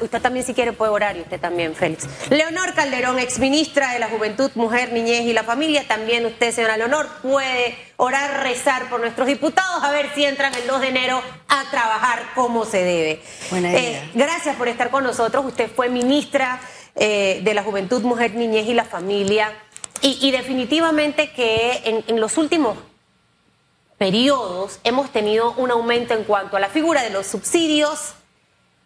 Usted también si quiere puede orar y usted también, Félix. Leonor Calderón, exministra de la Juventud, Mujer, Niñez y la Familia. También usted, señora Leonor, puede orar, rezar por nuestros diputados, a ver si entran el 2 de enero a trabajar como se debe. Buena idea. Eh, gracias por estar con nosotros. Usted fue ministra eh, de la Juventud, Mujer, Niñez y la Familia. Y, y definitivamente que en, en los últimos periodos hemos tenido un aumento en cuanto a la figura de los subsidios.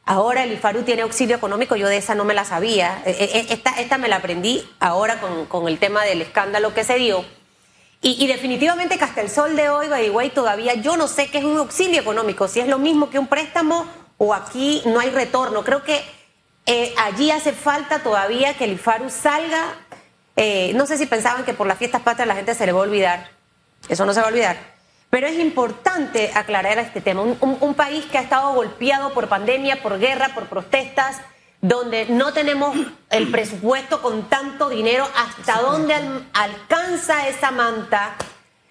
Ahora el IFARU tiene auxilio económico, yo de esa no me la sabía. Eh, eh, Esta, esta me la aprendí ahora con, con el tema del escándalo que se dio. Y, y definitivamente que hasta el sol de hoy, way, todavía yo no sé qué es un auxilio económico, si es lo mismo que un préstamo o aquí no hay retorno. Creo que eh, allí hace falta todavía que el IFARU salga. Eh, no sé si pensaban que por las fiestas patrias la gente se le va a olvidar. Eso no se va a olvidar. Pero es importante aclarar este tema. Un, un- un país que ha estado golpeado por pandemia, por guerra, por protestas, donde no tenemos el presupuesto con tanto dinero, ¿hasta dónde al- alcanza esa manta,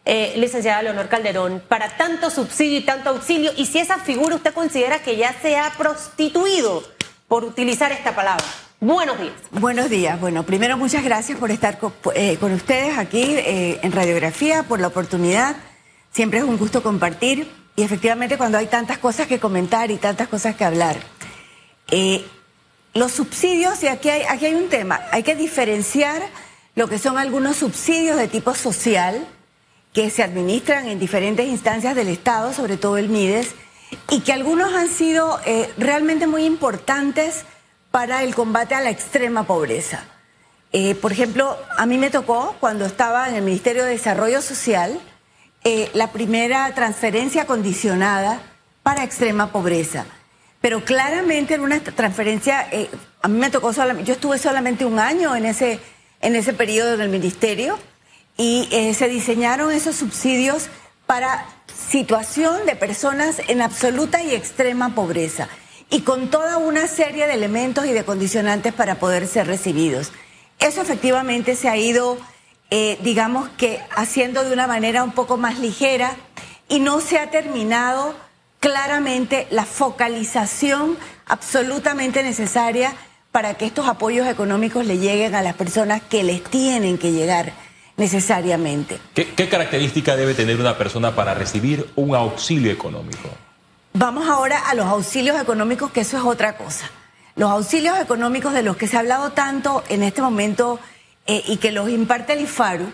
eh, licenciada Leonor Calderón, para tanto subsidio y tanto auxilio? Y si esa figura usted considera que ya se ha prostituido, por utilizar esta palabra. Buenos días. Buenos días. Bueno, primero muchas gracias por estar eh, con, ustedes aquí eh, en Radiografía, por la oportunidad. Siempre es un gusto compartir y efectivamente cuando hay tantas cosas que comentar y tantas cosas que hablar. Eh, los subsidios, y aquí hay, aquí hay un tema, hay que diferenciar lo que son algunos subsidios de tipo social que se administran en diferentes instancias del Estado, sobre todo el MIDES, y que algunos han sido eh, realmente muy importantes para el combate a la extrema pobreza. Eh, por ejemplo, a mí me tocó cuando estaba en el Ministerio de Desarrollo Social eh, la primera transferencia condicionada para extrema pobreza. Pero claramente era una transferencia, eh, a mí me tocó solamente, yo estuve solamente un año en ese, en ese periodo en el ministerio y eh, se diseñaron esos subsidios para situación de personas en absoluta y extrema pobreza y con toda una serie de elementos y de condicionantes para poder ser recibidos. Eso efectivamente se ha ido, eh, digamos que, haciendo de una manera un poco más ligera y no se ha terminado claramente la focalización absolutamente necesaria para que estos apoyos económicos le lleguen a las personas que les tienen que llegar necesariamente. ¿Qué, qué característica debe tener una persona para recibir un auxilio económico? Vamos ahora a los auxilios económicos, que eso es otra cosa. Los auxilios económicos de los que se ha hablado tanto en este momento eh, y que los imparte el IFARU,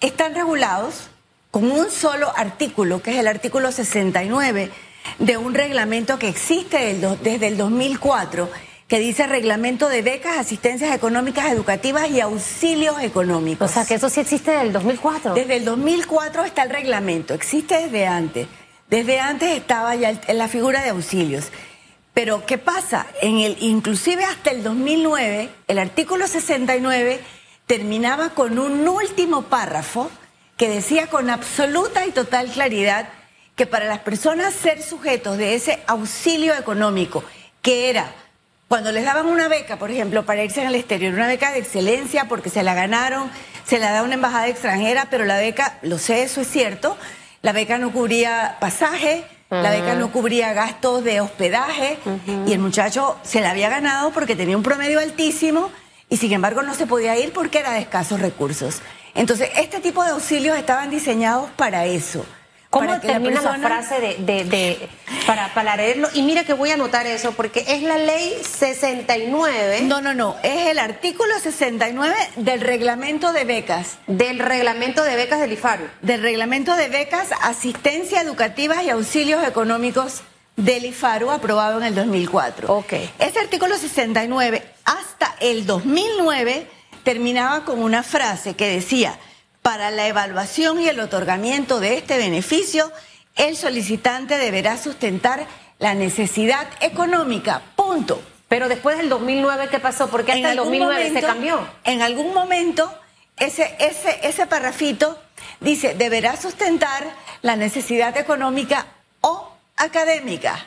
están regulados con un solo artículo, que es el artículo 69 de un reglamento que existe desde el 2004, que dice reglamento de becas, asistencias económicas educativas y auxilios económicos. O sea, que eso sí existe desde el 2004. Desde el 2004 está el reglamento, existe desde antes. Desde antes estaba ya en la figura de auxilios. Pero ¿qué pasa? En el inclusive hasta el 2009, el artículo 69 terminaba con un último párrafo que decía con absoluta y total claridad que para las personas ser sujetos de ese auxilio económico, que era cuando les daban una beca, por ejemplo, para irse al exterior, una beca de excelencia porque se la ganaron, se la da una embajada extranjera, pero la beca, lo sé, eso es cierto, la beca no cubría pasaje, la beca no cubría gastos de hospedaje y el muchacho se la había ganado porque tenía un promedio altísimo y sin embargo no se podía ir porque era de escasos recursos. Entonces, este tipo de auxilios estaban diseñados para eso. ¿Cómo para que la termina la, frase de, de- de- para, para leerlo? Y mira que voy a anotar eso, porque es la ley 69 No, no, no, es el artículo 69 del reglamento de becas. del reglamento de becas del IFARU. del reglamento de becas, asistencia educativa y auxilios económicos del IFARU aprobado en el 2004. Ok. Ese artículo 69 hasta el 2009 terminaba con una frase que decía, para la evaluación y el otorgamiento de este beneficio, el solicitante deberá sustentar la necesidad económica. Punto. Pero después del 2009, ¿qué pasó? Porque hasta el algún 2009 se momento- cambió. En algún momento, ese, ese, ese parrafito dice, deberá sustentar la necesidad económica o académica.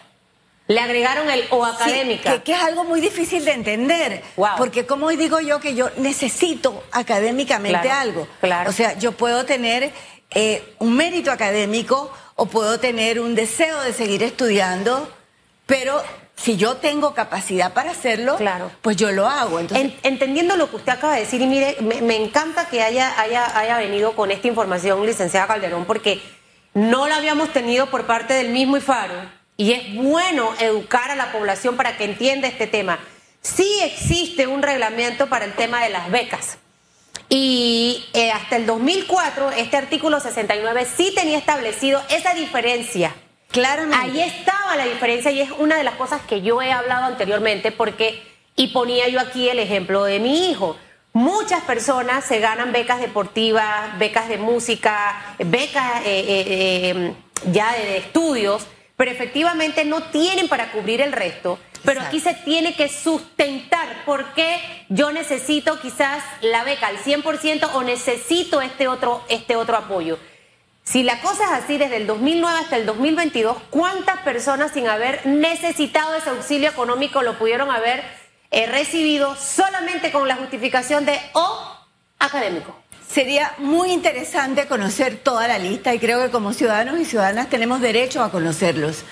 Le agregaron el o Sí, académica. que, que es algo muy difícil de entender. Wow. Porque como digo yo que yo necesito académicamente Claro, algo. claro. O sea, yo puedo tener eh, un mérito académico o puedo tener un deseo de seguir estudiando, pero si yo tengo capacidad para hacerlo, Claro. pues yo lo hago. Entonces, En- entendiendo lo que usted acaba de decir, y mire, me, me encanta que haya, haya, haya venido con esta información, licenciada Calderón, porque no la habíamos tenido por parte del mismo IFARO, y es bueno educar a la población para que entienda este tema. Sí existe un reglamento para el tema de las becas. Y eh, hasta el 2004, este artículo 69 sí tenía establecido esa diferencia. claramente. Ahí estaba la diferencia y es una de las cosas que yo he hablado anteriormente porque, y ponía yo aquí el ejemplo de mi hijo. Muchas personas se ganan becas deportivas, becas de música, becas eh, eh, ya de estudios, pero efectivamente no tienen para cubrir el resto. Pero aquí se tiene que sustentar porque yo necesito quizás la beca al 100% o necesito este otro, este otro apoyo. Si la cosa es así desde el 2009 hasta el 2022, ¿cuántas personas sin haber necesitado ese auxilio económico lo pudieron haber eh, recibido solamente con la justificación de o académico? Sería muy interesante conocer toda la lista y creo que como ciudadanos y ciudadanas tenemos derecho a conocerlos.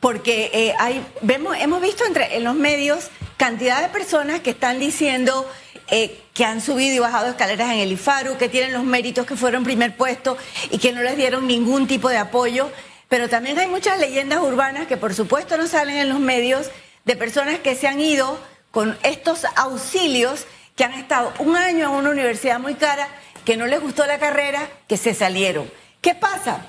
Porque eh, hay, vemos, hemos visto entre, en los medios cantidad de personas que están diciendo eh, que han subido y bajado escaleras en el IFARU, que tienen los méritos, que fueron primer puesto y que no les dieron ningún tipo de apoyo. Pero también hay muchas leyendas urbanas que por supuesto no salen en los medios de personas que se han ido con estos auxilios, que han estado un año en una universidad muy cara, que no les gustó la carrera, que se salieron. ¿Qué pasa?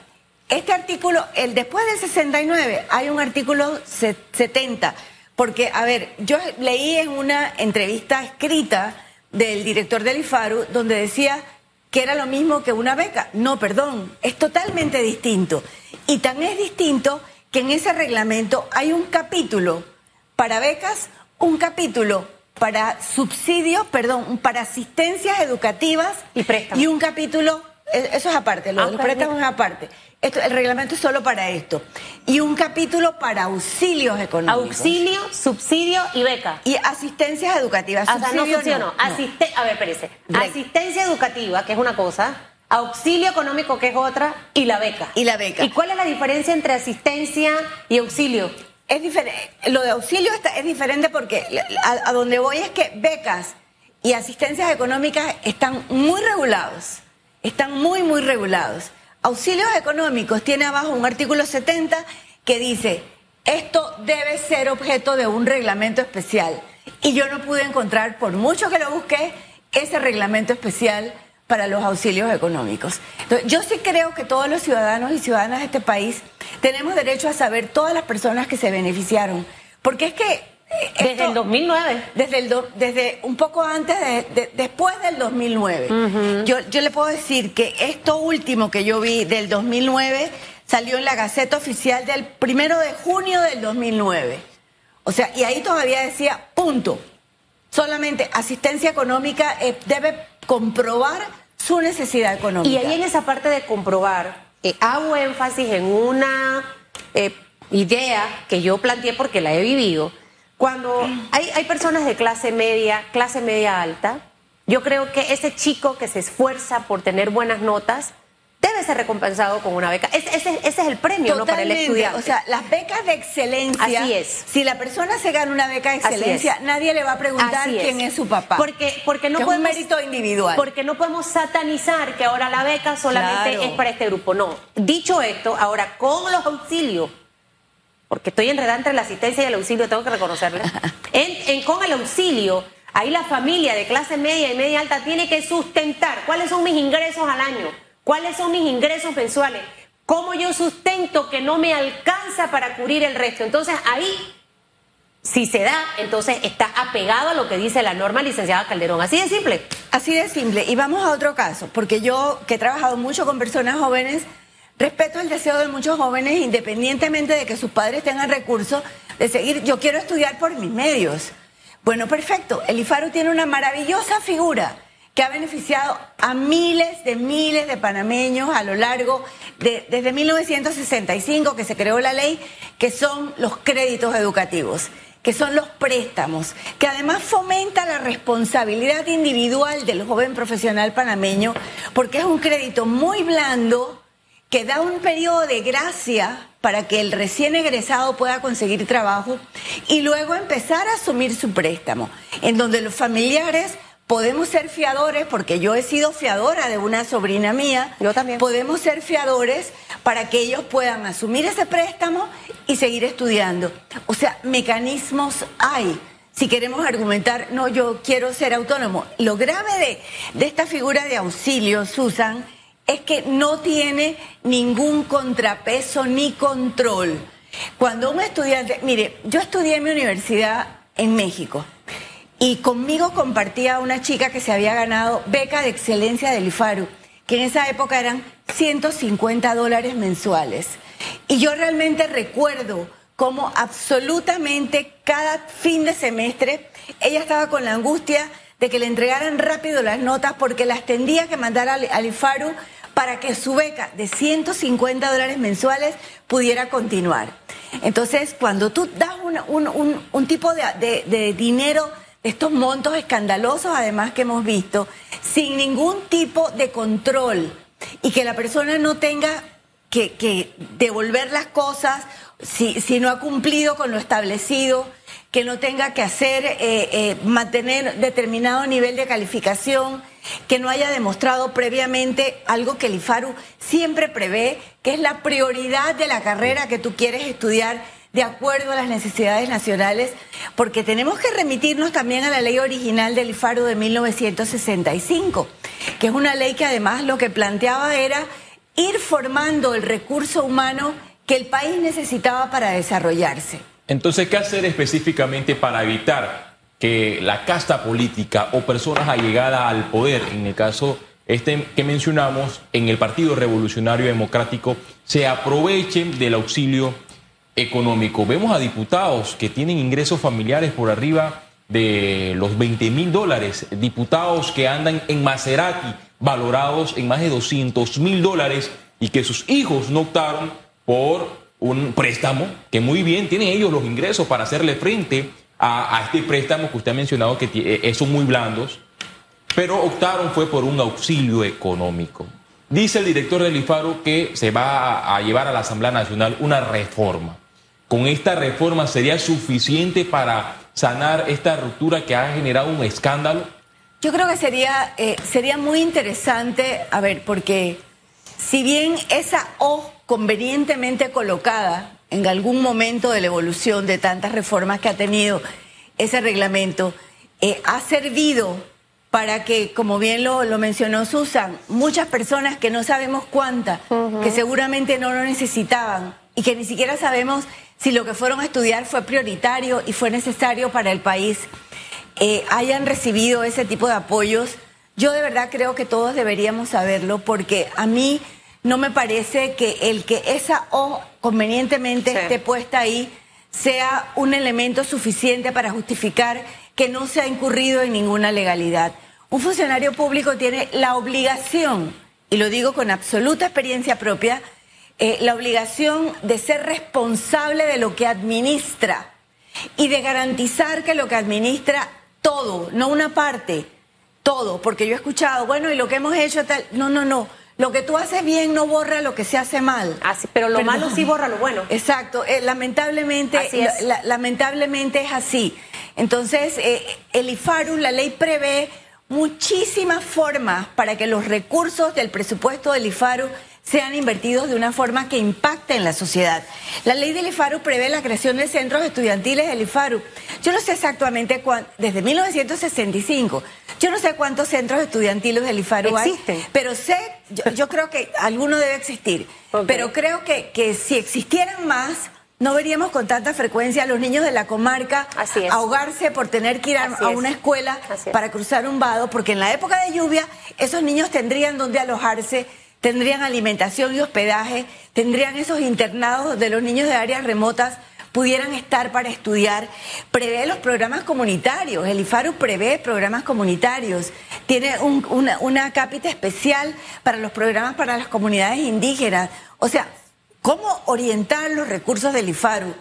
Este artículo, el después del 69, hay un artículo se- 70, porque, a ver, yo leí en una entrevista escrita del director del IFARU, donde decía que era lo mismo que una beca. No, perdón, es totalmente distinto. Y tan es distinto que en ese reglamento hay un capítulo para becas, un capítulo para subsidios, perdón, para asistencias educativas Y préstamos. y un capítulo, eh, eso es aparte, lo Ah, de los préstamos es aparte. Esto, el reglamento es solo para esto. Y un capítulo para auxilios económicos. Auxilio, subsidio y beca. Y asistencias educativas. O sea, no no. Asiste- a ver, espérese. Re- Asistencia educativa, que es una cosa, auxilio económico, que es otra, y la beca. Y la beca. ¿Y cuál es la diferencia entre asistencia y auxilio? Es diferente. Lo de auxilio es diferente porque a, a donde voy es que becas y asistencias económicas están muy regulados. Están muy, muy regulados. Auxilios económicos tiene abajo un artículo 70 que dice, esto debe ser objeto de un reglamento especial. Y yo no pude encontrar, por mucho que lo busqué, ese reglamento especial para los auxilios económicos. Entonces, yo sí creo que todos los ciudadanos y ciudadanas de este país tenemos derecho a saber todas las personas que se beneficiaron. Porque es que... eh, Desde el 2009. desde, el do- desde un poco antes, de, de- después del 2009. yo, yo le puedo decir que esto último que yo vi del 2009 salió en la Gaceta Oficial del primero de junio del 2009. O sea, y ahí todavía decía, punto. Solamente asistencia económica eh, debe comprobar su necesidad económica. Y ahí en esa parte de comprobar, eh, hago énfasis en una eh, idea que yo planteé porque la he vivido. Cuando hay, hay personas de clase media, clase media alta, yo creo que ese chico que se esfuerza por tener buenas notas debe ser recompensado con una beca. Ese, ese- ese es el premio ¿no? para el estudiante. O sea, las becas de excelencia. Así es. Si la persona se gana una beca de excelencia, nadie le va a preguntar es. quién es su papá. Porque, porque no Que es un mérito individual. Porque no podemos satanizar que ahora la beca solamente Claro. es para este grupo. No. Dicho esto, ahora con los auxilios, porque estoy enredada entre la asistencia y el auxilio, tengo que reconocerle. En, en- con el auxilio, ahí la familia de clase media y media alta tiene que sustentar cuáles son mis ingresos al año, cuáles son mis ingresos mensuales, cómo yo sustento que no me alcanza para cubrir el resto. Entonces ahí si se da, entonces está apegado a lo que dice la norma licenciada Calderón. Así de simple. Así de simple. Y vamos a otro caso, porque yo que he trabajado mucho con personas jóvenes, respeto el deseo de muchos jóvenes, independientemente de que sus padres tengan recursos, de seguir, yo quiero estudiar por mis medios. Bueno, perfecto. El IFARU tiene una maravillosa figura que ha beneficiado a miles de miles de panameños a lo largo de desde 1965 que se creó la ley, que son los créditos educativos que son los préstamos, que además fomenta la responsabilidad individual del joven profesional panameño, porque es un crédito muy blando que da un periodo de gracia para que el recién egresado pueda conseguir trabajo y luego empezar a asumir su préstamo, en donde los familiares podemos ser fiadores, porque yo he sido fiadora de una sobrina mía, yo también. Podemos ser fiadores para que ellos puedan asumir ese préstamo y seguir estudiando. O sea, mecanismos hay. Si queremos argumentar, no, yo quiero ser autónomo. Lo grave de, de esta figura de auxilio, Susan, es que no tiene ningún contrapeso ni control. Cuando un estudiante, mire, yo estudié en mi universidad en México y conmigo compartía una chica que se había ganado beca de excelencia del IFARU, que en esa época eran 150 dólares mensuales. Y yo realmente recuerdo cómo absolutamente cada fin de semestre ella estaba con la angustia de que le entregaran rápido las notas porque las tendría que mandar al, IFARU para que su beca de 150 dólares mensuales pudiera continuar. Entonces, cuando tú das un, tipo de, de dinero, estos montos escandalosos además que hemos visto, sin ningún tipo de control y que la persona no tenga que, devolver las cosas si, si no ha cumplido con lo establecido, que no tenga que hacer, eh, eh, mantener determinado nivel de calificación, que no haya demostrado previamente algo que el IFARU siempre prevé, que es la prioridad de la carrera que tú quieres estudiar de acuerdo a las necesidades nacionales, porque tenemos que remitirnos también a la ley original del IFARU de 1965, que es una ley que además lo que planteaba era ir formando el recurso humano que el país necesitaba para desarrollarse. Entonces, ¿qué hacer específicamente para evitar que la casta política o personas allegadas al poder, en el caso este que mencionamos, en el Partido Revolucionario Democrático, se aprovechen del auxilio económico? Vemos a diputados que tienen ingresos familiares por arriba de los 20 mil dólares, diputados que andan en Maserati valorados en más de 200 mil dólares y que sus hijos no optaron por un préstamo, que muy bien tienen ellos los ingresos para hacerle frente a, este préstamo que usted ha mencionado que eh, son muy blandos, pero optaron fue por un auxilio económico. Dice el director del IFARO que se va a llevar a la Asamblea Nacional una reforma. ¿Con esta reforma sería suficiente para sanar esta ruptura que ha generado un escándalo? Yo creo que sería, eh, sería muy interesante, a ver, porque si bien esa O convenientemente colocada en algún momento de la evolución de tantas reformas que ha tenido ese reglamento, eh, ha servido para que, como bien lo, mencionó Susan, muchas personas que no sabemos cuántas, que seguramente no lo necesitaban y que ni siquiera sabemos si lo que fueron a estudiar fue prioritario y fue necesario para el país, eh, hayan recibido ese tipo de apoyos. Yo de verdad creo que todos deberíamos saberlo porque a mí no me parece que el que esa O convenientemente esté puesta ahí sea un elemento suficiente para justificar que no se ha incurrido en ninguna legalidad. Un funcionario público tiene la obligación, y lo digo con absoluta experiencia propia, eh, la obligación de ser responsable de lo que administra y de garantizar que lo que administra todo, no una parte, todo, porque yo he escuchado, bueno, y lo que hemos hecho tal, no, no, no. Lo que tú haces bien no borra lo que se hace mal. Así, pero lo malo sí borra lo bueno. Exacto, eh, lamentablemente, lamentablemente es así. Entonces, eh, el IFARU, la ley prevé muchísimas formas para que los recursos del presupuesto del IFARU sean invertidos de una forma que impacte en la sociedad. La ley del IFARU prevé la creación de centros estudiantiles del IFARU. Yo no sé exactamente cuánto, desde 1965, yo no sé cuántos centros estudiantiles del IFARU Existen. hay, pero sé, yo, creo que alguno debe existir, pero creo que, que si existieran más, no veríamos con tanta frecuencia a los niños de la comarca ahogarse por tener que ir a, una escuela para cruzar un vado, porque en la época de lluvia esos niños tendrían donde alojarse tendrían alimentación y hospedaje, tendrían esos internados donde los niños de áreas remotas pudieran estar para estudiar. Prevé los programas comunitarios, el IFARU prevé programas comunitarios, tiene una, una cápita especial para los programas para las comunidades indígenas. O sea, ¿cómo orientar los recursos del IFARU?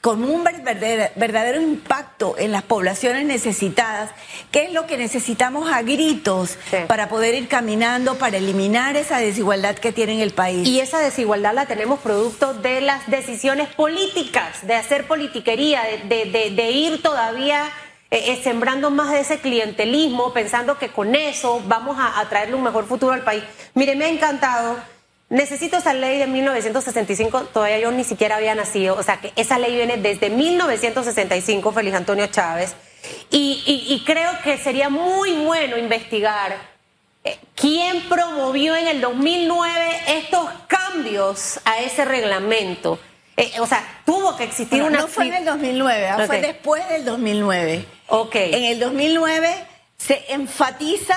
Con un verdadero, verdadero, impacto en las poblaciones necesitadas, ¿qué es lo que necesitamos a gritos Sí. para poder ir caminando, para eliminar esa desigualdad que tiene en el país? Y esa desigualdad la tenemos producto de las decisiones políticas, de hacer politiquería, de, de- de- de ir todavía eh, eh, sembrando más de ese clientelismo, pensando que con eso vamos a, a traerle un mejor futuro al país. Mire, me ha encantado. Necesito esa ley de 1965, todavía yo ni siquiera había nacido, o sea que esa ley viene desde 1965, Feliz Antonio Chávez, y, y- y creo que sería muy bueno investigar eh, quién promovió en el 2009 estos cambios a ese reglamento. Eh, o sea, tuvo que existir Bueno, una... no fue en el 2009, ah, fue después del 2009. Ok. En el 2009 se enfatiza,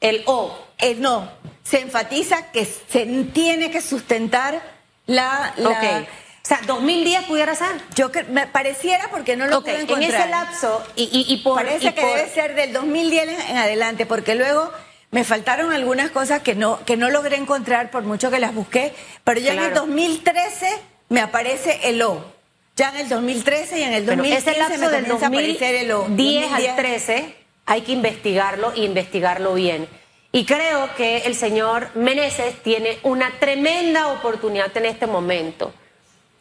El O. eh, no, se enfatiza que se tiene que sustentar la... la-. O sea, 2010 pudiera ser. Yo que me pareciera porque no lo Ok, pude en encontrar. ese lapso, y, y- y por... Parece y que por- debe ser del 2010 en en adelante, porque luego me faltaron algunas cosas que no, que no logré encontrar por mucho que las busqué, pero ya en el Claro. 2013 me aparece el O. Ya en el 2013 y en el Bueno, 2015 ese lapso me del comienza a aparecer el O. 2010 al 2010. 13 hay que investigarlo y investigarlo bien. Y creo que el señor Meneses tiene una tremenda oportunidad en este momento.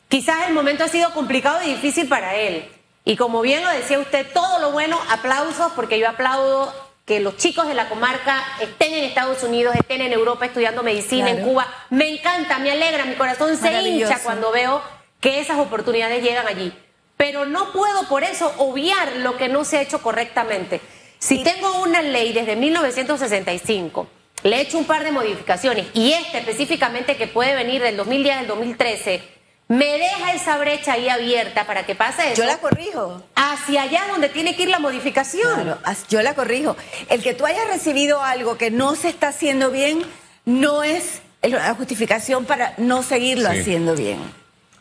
Quizás el momento ha sido complicado y difícil para él. Y como bien lo decía usted, todo lo bueno, aplausos, porque yo aplaudo que los chicos de la comarca estén en Estados Unidos, estén en Europa estudiando medicina, en. Cuba. Me encanta, me alegra, mi corazón se hincha cuando veo que esas oportunidades llegan allí. Pero no puedo por eso obviar lo que no se ha hecho correctamente. Si tengo una ley desde 1965, le he hecho un par de modificaciones y esta específicamente que puede venir del 2010 al 2013, me deja esa brecha ahí abierta para que pase eso Yo la corrijo. hacia allá donde tiene que ir la modificación. Claro, yo la corrijo. El que tú hayas recibido algo que no se está haciendo bien no es la justificación para no seguirlo Sí. haciendo bien.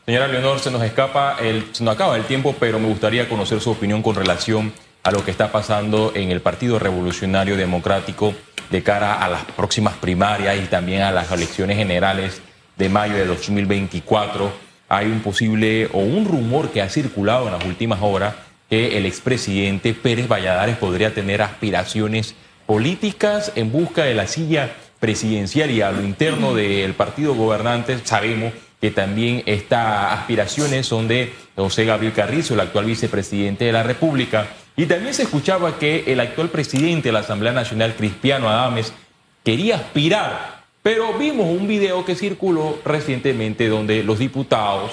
Señora Leonor, se nos escapa el, se nos acaba el tiempo, pero me gustaría conocer su opinión con relación a lo que está pasando en el Partido Revolucionario Democrático de cara a las próximas primarias y también a las elecciones generales de mayo de 2024. Hay un posible o un rumor que ha circulado en las últimas horas que el expresidente Pérez Valladares podría tener aspiraciones políticas en busca de la silla presidencial y a lo interno del partido gobernante sabemos que también estas aspiraciones son de José Gabriel Carrizo, el actual vicepresidente de la República. Y también se escuchaba que el actual presidente de la Asamblea Nacional, Cristiano Adames, quería aspirar, pero vimos un video que circuló recientemente donde los diputados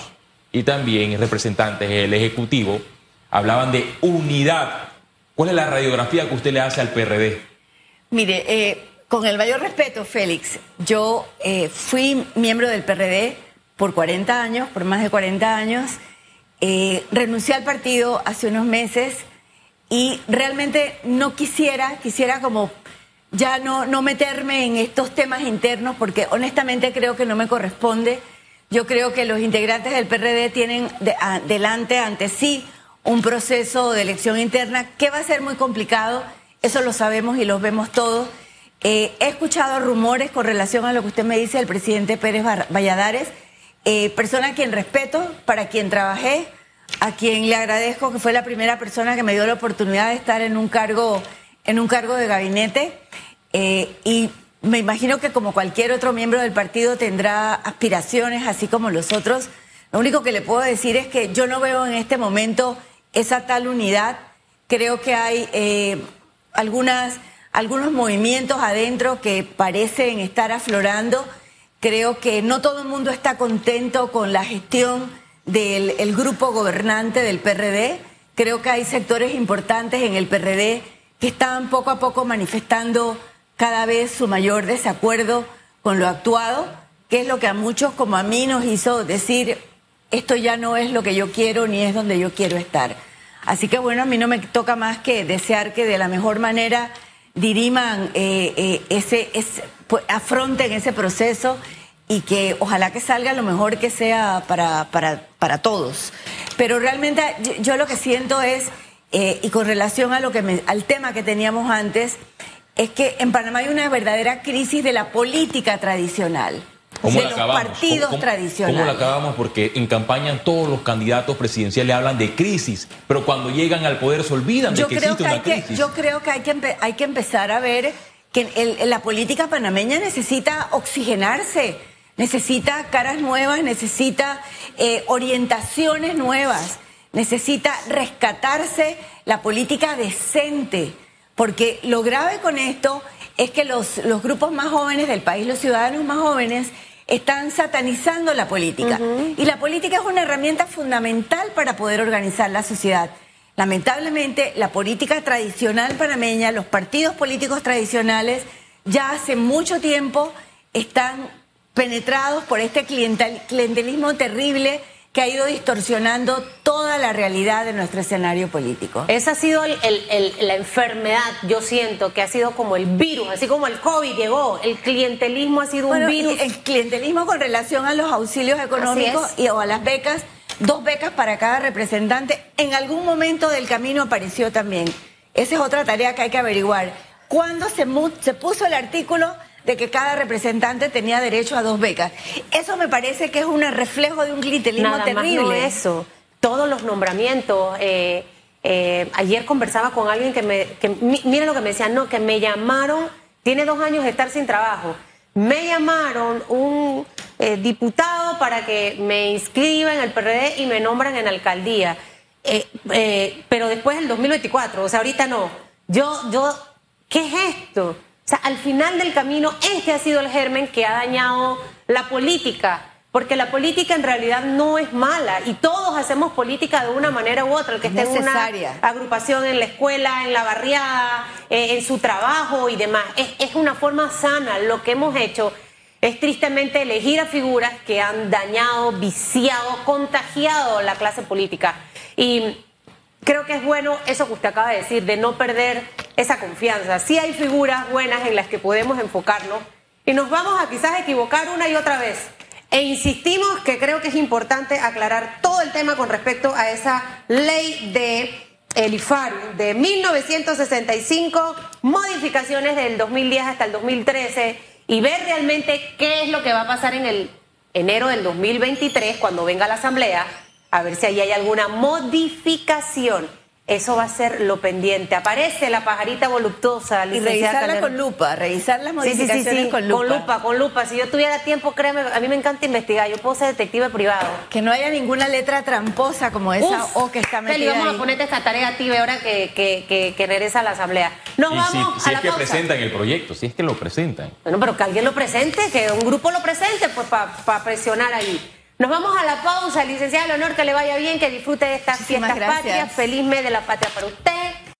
y también representantes del Ejecutivo hablaban de unidad. ¿Cuál es la radiografía que usted le hace al PRD? Mire, eh, con el mayor respeto, Félix, yo eh, fui miembro del PRD por 40 años, por más de 40 años, eh, renuncié al partido hace unos meses y realmente no quisiera, quisiera como ya no, no meterme en estos temas internos porque honestamente creo que no me corresponde. Yo creo que los integrantes del PRD tienen delante ante sí un proceso de elección interna que va a ser muy complicado, eso lo sabemos y lo vemos todos. Eh, he escuchado rumores con relación a lo que usted me dice del presidente Pérez Valladares, eh, persona a quien respeto, para quien trabajé, a quien le agradezco que fue la primera persona que me dio la oportunidad de estar en un cargo, en un cargo de gabinete. eh, y me imagino que como cualquier otro miembro del partido tendrá aspiraciones, así como los otros. Lo único que le puedo decir es que yo no veo en este momento esa tal unidad. Creo que hay eh, algunas, algunos movimientos adentro que parecen estar aflorando. Creo que no todo el mundo está contento con la gestión del el grupo gobernante del PRD. Creo que hay sectores importantes en el PRD que están poco a poco manifestando cada vez su mayor desacuerdo con lo actuado, que es lo que a muchos como a mí nos hizo decir, esto ya no es lo que yo quiero ni es donde yo quiero estar. Así que bueno, a mí no me toca más que desear que de la mejor manera diriman eh, eh, ese, ese pues, afronten ese proceso y que ojalá que salga lo mejor que sea para, para, para todos. Pero realmente yo, yo lo que siento es, eh, y con relación a lo que me- al tema que teníamos antes, es que en Panamá hay una verdadera crisis de la política tradicional. ¿Cómo de la los acabamos? partidos ¿Cómo- cómo- tradicionales. ¿Cómo la acabamos? Porque en campaña todos los candidatos presidenciales hablan de crisis, pero cuando llegan al poder se olvidan yo de que creo existe que hay una que, crisis. yo creo que hay que, hay que empezar a ver que el- la política panameña necesita oxigenarse, necesita caras nuevas, necesita eh, orientaciones nuevas, necesita rescatarse la política decente, porque lo grave con esto es que los, los grupos más jóvenes del país, los ciudadanos más jóvenes, están satanizando la política. Y la política es una herramienta fundamental para poder organizar la sociedad. Lamentablemente, la política tradicional panameña, los partidos políticos tradicionales, ya hace mucho tiempo están penetrados por este clientel- clientelismo terrible que ha ido distorsionando toda la realidad de nuestro escenario político. Esa ha sido el- el- el- la enfermedad, yo siento, que ha sido como el virus, así como el COVID llegó, el clientelismo ha sido Bueno, un virus. el clientelismo con relación a los auxilios económicos y o a las becas, dos becas para cada representante, en algún momento del camino apareció también. Esa es otra tarea que hay que averiguar. ¿Cuándo se puso el artículo de que cada representante tenía derecho a dos becas? Eso me parece que es un reflejo de un clientelismo Nada terrible. más no eso. Todos los nombramientos. eh, eh, ayer conversaba con alguien que me. Que, mi- mira lo que me decía, no, que me llamaron. Tiene dos años de estar sin trabajo. Me llamaron un eh, diputado para que me inscriba en el PRD y me nombran en alcaldía. Pero después del 2024, o sea, ahorita no. Yo, yo, ¿qué es esto? O sea, al final del camino, este ha sido el germen que ha dañado la política. Porque la política en realidad no es mala y todos hacemos política de una manera u otra. El que esté en una agrupación en la escuela, en la barriada, eh, en su trabajo y demás. Es, es una forma sana. Lo que hemos hecho es tristemente elegir a figuras que han dañado, viciado, contagiado la clase política. Y creo que es bueno eso que usted acaba de decir, de no perder esa confianza. Sí hay figuras buenas en las que podemos enfocarnos y nos vamos a quizás equivocar una y otra vez. E insistimos que creo que es importante aclarar todo el tema con respecto a esa ley de el de 1965, modificaciones del 2010 hasta el 2013 y ver realmente qué es lo que va a pasar en el enero del 2023 cuando venga la asamblea, a ver si ahí hay alguna modificación. Eso va a ser lo pendiente. Aparece la pajarita voluptuosa, Y revisarla Calderón. con lupa, revisar las Sí, sí, sí, modificaciones sí, con lupa. Con lupa, con lupa. Si yo tuviera tiempo, créeme, a mí me encanta investigar. Yo puedo ser detective privado. Que no haya ninguna letra tramposa como esa Uf, o que está Feli, metida vamos ahí. a ponerte esta tarea a ti, ahora que, que, que, que regresa a la asamblea. Nos Y vamos si, si a la es que pausa. presentan el proyecto, si es que lo presentan. Bueno, pero que alguien lo presente, que un grupo lo presente, pues para presionar ahí. Nos vamos a la pausa, licenciada Leonor, que le vaya bien, que disfrute de estas Muchísimas fiestas gracias. patrias. Feliz mes de la patria para usted.